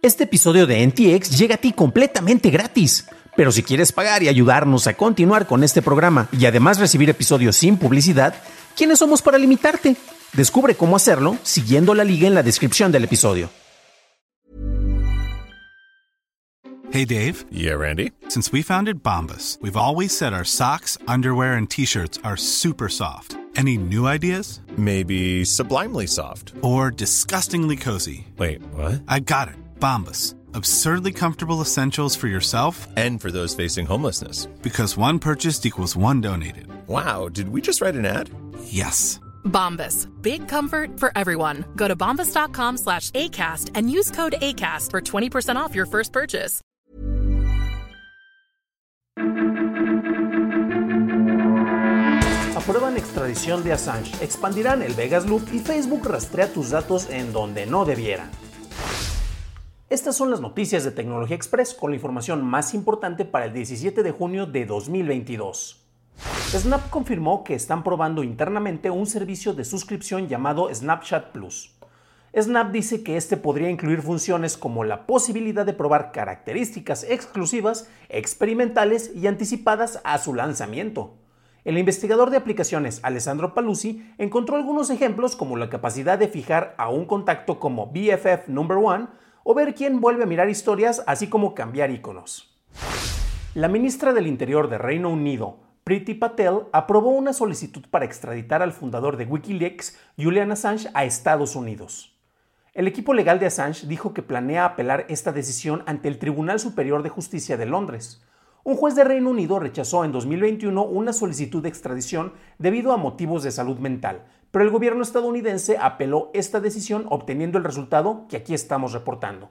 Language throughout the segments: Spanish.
Este episodio de NTX llega a ti completamente gratis. Pero si quieres pagar y ayudarnos a continuar con este programa y además recibir episodios sin publicidad, ¿quiénes somos para limitarte? Descubre cómo hacerlo siguiendo la liga en la descripción del episodio. Hey Dave. Yeah, Randy. Since we founded Bombus, we've always said our socks, underwear, and t-shirts are super soft. Any new ideas? Maybe sublimely soft. Or disgustingly cozy? Wait, what? I got it. Bombus. Absurdly comfortable essentials for yourself And for those facing homelessness. because one purchased equals one donated. Wow, did we just write an ad? Yes. Bombas. Big comfort for everyone. Go to bombas.com slash ACAST and use code ACAST for 20% off your first purchase. Aprueban extradición de Assange, expandirán el Vegas Loop y Facebook rastrea tus datos en donde no debiera. Estas son las noticias de Tecnología Express con la información más importante para el 17 de junio de 2022. Snap confirmó que están probando internamente un servicio de suscripción llamado Snapchat Plus. Snap dice que este podría incluir funciones como la posibilidad de probar características exclusivas, experimentales y anticipadas a su lanzamiento. El investigador de aplicaciones Alessandro Paluzzi encontró algunos ejemplos como la capacidad de fijar a un contacto como BFF Number One o ver quién vuelve a mirar historias, así como cambiar iconos. La ministra del Interior de Reino Unido, Priti Patel, aprobó una solicitud para extraditar al fundador de Wikileaks, Julian Assange, a Estados Unidos. El equipo legal de Assange dijo que planea apelar esta decisión ante el Tribunal Superior de Justicia de Londres. Un juez de Reino Unido rechazó en 2021 una solicitud de extradición debido a motivos de salud mental, pero el gobierno estadounidense apeló esta decisión obteniendo el resultado que aquí estamos reportando.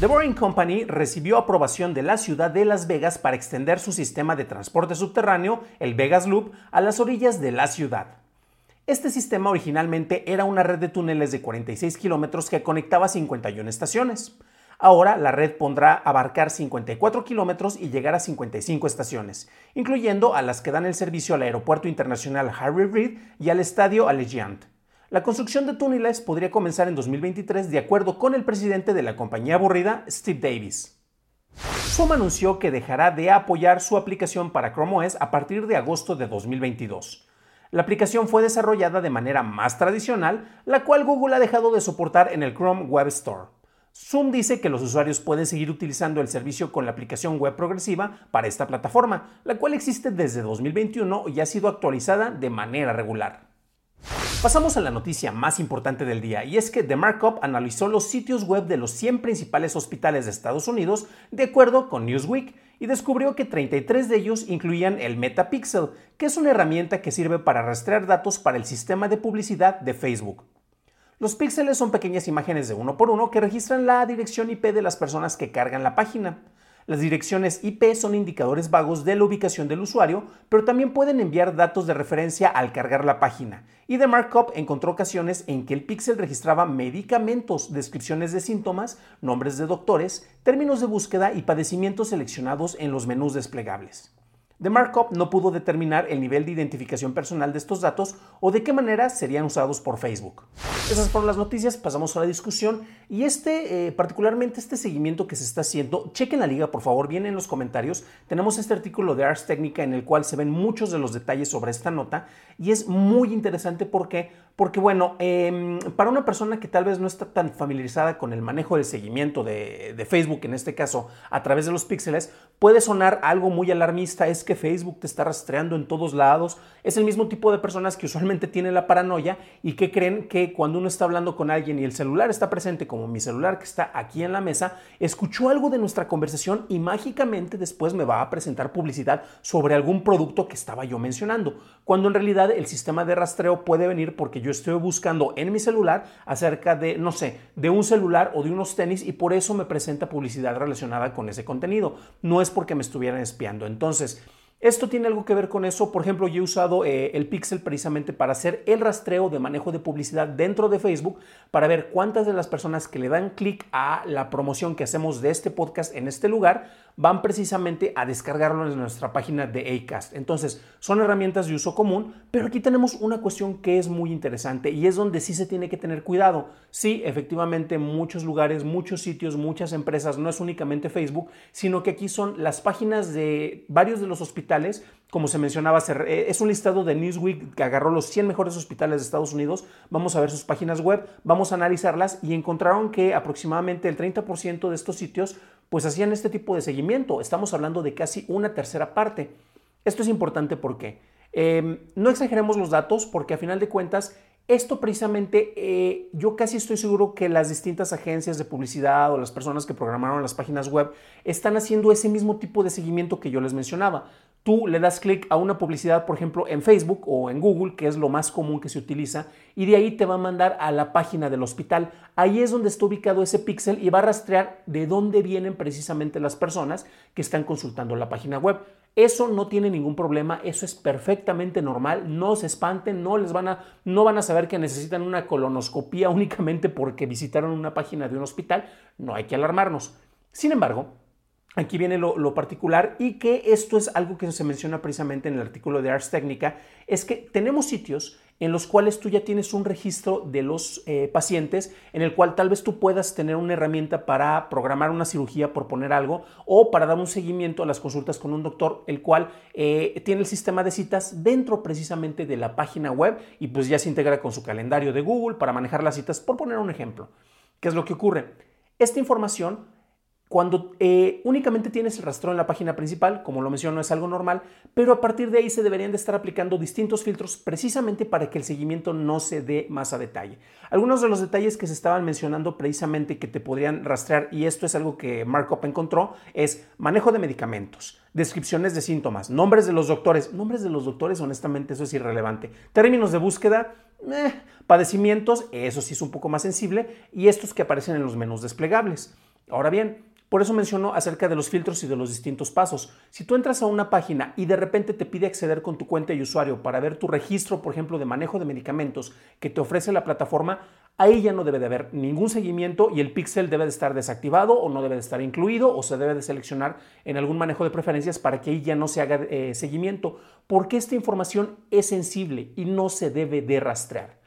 The Boring Company recibió aprobación de la ciudad de Las Vegas para extender su sistema de transporte subterráneo, el Vegas Loop, a las orillas de la ciudad. Este sistema originalmente era una red de túneles de 46 kilómetros que conectaba 51 estaciones. Ahora la red pondrá abarcar 54 kilómetros y llegar a 55 estaciones, incluyendo a las que dan el servicio al Aeropuerto Internacional Harry Reid y al Estadio Allegiant. La construcción de túneles podría comenzar en 2023 de acuerdo con el presidente de la compañía aburrida, Steve Davis. Zoom anunció que dejará de apoyar su aplicación para Chrome OS a partir de agosto de 2022. La aplicación fue desarrollada de manera más tradicional, la cual Google ha dejado de soportar en el Chrome Web Store. Zoom dice que los usuarios pueden seguir utilizando el servicio con la aplicación web progresiva para esta plataforma, la cual existe desde 2021 y ha sido actualizada de manera regular. Pasamos a la noticia más importante del día y es que The Markup analizó los sitios web de los 100 principales hospitales de Estados Unidos de acuerdo con Newsweek y descubrió que 33 de ellos incluían el Metapixel, que es una herramienta que sirve para rastrear datos para el sistema de publicidad de Facebook. Los píxeles son pequeñas imágenes de uno por uno que registran la dirección IP de las personas que cargan la página. Las direcciones IP son indicadores vagos de la ubicación del usuario, pero también pueden enviar datos de referencia al cargar la página. Y The Markup encontró ocasiones en que el píxel registraba medicamentos, descripciones de síntomas, nombres de doctores, términos de búsqueda y padecimientos seleccionados en los menús desplegables. The Markup no pudo determinar el nivel de identificación personal de estos datos o de qué manera serían usados por Facebook. Esas fueron las noticias, pasamos a la discusión. Y este, eh, particularmente este seguimiento que se está haciendo, chequen la liga por favor, viene en los comentarios, tenemos este artículo de Ars Technica en el cual se ven muchos de los detalles sobre esta nota y es muy interesante porque, porque bueno, eh, para una persona que tal vez no está tan familiarizada con el manejo del seguimiento de, de Facebook, en este caso a través de los píxeles, puede sonar algo muy alarmista, es que Facebook te está rastreando en todos lados. Es el mismo tipo de personas que usualmente tienen la paranoia y que creen que cuando uno está hablando con alguien y el celular está presente, como mi celular que está aquí en la mesa, escuchó algo de nuestra conversación y mágicamente después me va a presentar publicidad sobre algún producto que estaba yo mencionando. Cuando en realidad el sistema de rastreo puede venir porque yo estoy buscando en mi celular acerca de, no sé, de un celular o de unos tenis y por eso me presenta publicidad relacionada con ese contenido. No es porque me estuvieran espiando. Entonces, Esto tiene algo que ver con eso. Por ejemplo, yo he usado eh, el Pixel precisamente para hacer el rastreo de manejo de publicidad dentro de Facebook para ver cuántas de las personas que le dan clic a la promoción que hacemos de este podcast en este lugar van precisamente a descargarlo en nuestra página de Acast. Entonces, son herramientas de uso común, pero aquí tenemos una cuestión que es muy interesante y es donde sí se tiene que tener cuidado. Sí, efectivamente, muchos lugares, muchos sitios, muchas empresas, no es únicamente Facebook, sino que aquí son las páginas de varios de los hospitales como se mencionaba, eh, es un listado de Newsweek que agarró los 100 mejores hospitales de Estados Unidos. Vamos a ver sus páginas web, vamos a analizarlas y encontraron que aproximadamente el 30% de estos sitios pues hacían este tipo de seguimiento. Estamos hablando de casi una tercera parte. Esto es importante porque em, no exageremos los datos porque a final de cuentas esto precisamente eh, yo casi estoy seguro que las distintas agencias de publicidad o las personas que programaron las páginas web están haciendo ese mismo tipo de seguimiento que yo les mencionaba. Tú le das clic a una publicidad, por ejemplo, en Facebook o en Google, que es lo más común que se utiliza, y de ahí te va a mandar a la página del hospital. Ahí es donde está ubicado ese píxel y va a rastrear de dónde vienen precisamente las personas que están consultando la página web. Eso no tiene ningún problema, eso es perfectamente normal, no se espanten, no les van a no van a saber que necesitan una colonoscopía únicamente porque visitaron una página de un hospital, no hay que alarmarnos. Sin embargo, Aquí viene lo, particular y que esto es algo que se menciona precisamente en el artículo de Ars Technica, es que tenemos sitios en los cuales tú ya tienes un registro de los eh, pacientes, en el cual tal vez tú puedas tener una herramienta para programar una cirugía, por poner algo, o para dar un seguimiento a las consultas con un doctor, el cual eh, tiene el sistema de citas dentro precisamente de la página web y pues ya se integra con su calendario de Google para manejar las citas, por poner un ejemplo. ¿Qué es lo que ocurre? Esta información cuando eh, únicamente tienes el rastreo en la página principal, como lo menciono, es algo normal, pero a partir de ahí se deberían de estar aplicando distintos filtros precisamente para que el seguimiento no se dé más a detalle. Algunos de los detalles que se estaban mencionando precisamente que te podrían rastrear, y esto es algo que Markup encontró, es manejo de medicamentos, descripciones de síntomas, nombres de los doctores. Nombres de los doctores, honestamente, eso es irrelevante. Términos de búsqueda, eh, padecimientos, eso sí es un poco más sensible, y estos que aparecen en los menús desplegables. Ahora bien, por eso menciono acerca de los filtros y de los distintos pasos. Si tú entras a una página y de repente te pide acceder con tu cuenta y usuario para ver tu registro, por ejemplo, de manejo de medicamentos que te ofrece la plataforma, ahí ya no debe de haber ningún seguimiento y el pixel debe de estar desactivado o no debe de estar incluido o se debe de seleccionar en algún manejo de preferencias para que ahí ya no se haga eh, seguimiento, porque esta información es sensible y no se debe de rastrear.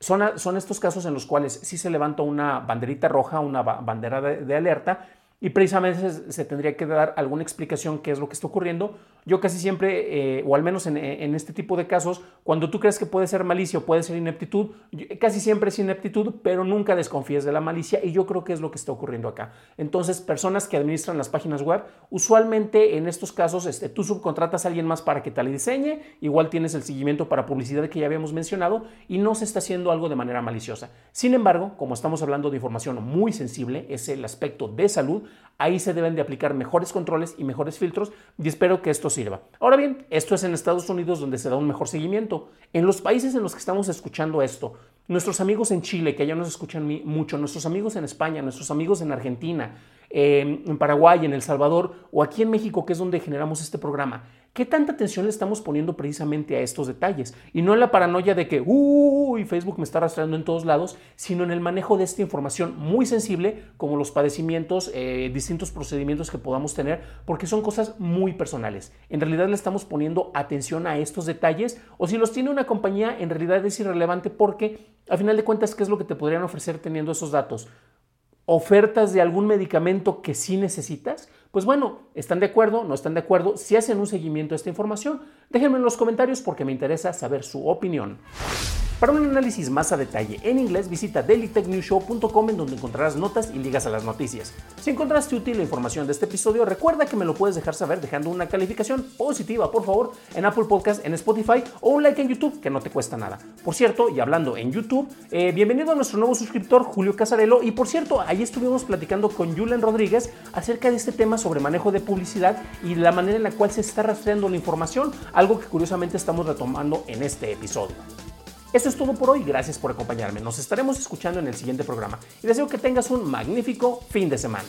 Son, son, estos casos en los cuales sí se levanta una banderita roja, una bandera de alerta, y precisamente se, tendría que dar alguna explicación qué es lo que está ocurriendo. Yo casi siempre, eh, o al menos en, este tipo de casos, cuando tú crees que puede ser malicia o puede ser ineptitud, casi siempre es ineptitud, pero nunca desconfíes de la malicia y yo creo que es lo que está ocurriendo acá. Entonces, personas que administran las páginas web, usualmente en estos casos este, tú subcontratas a alguien más para que te la diseñe, igual tienes el seguimiento para publicidad que ya habíamos mencionado y no se está haciendo algo de manera maliciosa. Sin embargo, como estamos hablando de información muy sensible, es el aspecto de salud, Ahí se deben de aplicar mejores controles y mejores filtros y espero que esto sirva. Ahora bien, esto es en Estados Unidos donde se da un mejor seguimiento. En los países en los que estamos escuchando esto, nuestros amigos en Chile, que ya nos escuchan mucho, nuestros amigos en España, nuestros amigos en Argentina, en Paraguay, en El Salvador o aquí en México, que es donde generamos este programa, ¿Qué tanta atención le estamos poniendo precisamente a estos detalles? Y no en la paranoia de que, uy, Facebook me está rastreando en todos lados, sino en el manejo de esta información muy sensible, como los padecimientos, eh, distintos procedimientos que podamos tener, porque son cosas muy personales. En realidad le estamos poniendo atención a estos detalles, o si los tiene una compañía, en realidad es irrelevante porque, a final de cuentas, ¿qué es lo que te podrían ofrecer teniendo esos datos? ofertas de algún medicamento que sí necesitas? Pues bueno, ¿están de acuerdo? ¿No están de acuerdo? Si hacen un seguimiento a esta información, déjenme en los comentarios porque me interesa saber su opinión. Para un análisis más a detalle en inglés, visita dailytechnewshow.com en donde encontrarás notas y ligas a las noticias. Si encontraste útil la información de este episodio, recuerda que me lo puedes dejar saber dejando una calificación positiva, por favor, en Apple Podcast, en Spotify o un like en YouTube, que no te cuesta nada. Por cierto, y hablando en YouTube, eh, bienvenido a nuestro nuevo suscriptor, Julio Casarelo. Y por cierto, ahí estuvimos platicando con Julen Rodríguez acerca de este tema sobre manejo de publicidad y la manera en la cual se está rastreando la información, algo que curiosamente estamos retomando en este episodio. Eso es todo por hoy, gracias por acompañarme. Nos estaremos escuchando en el siguiente programa y deseo que tengas un magnífico fin de semana.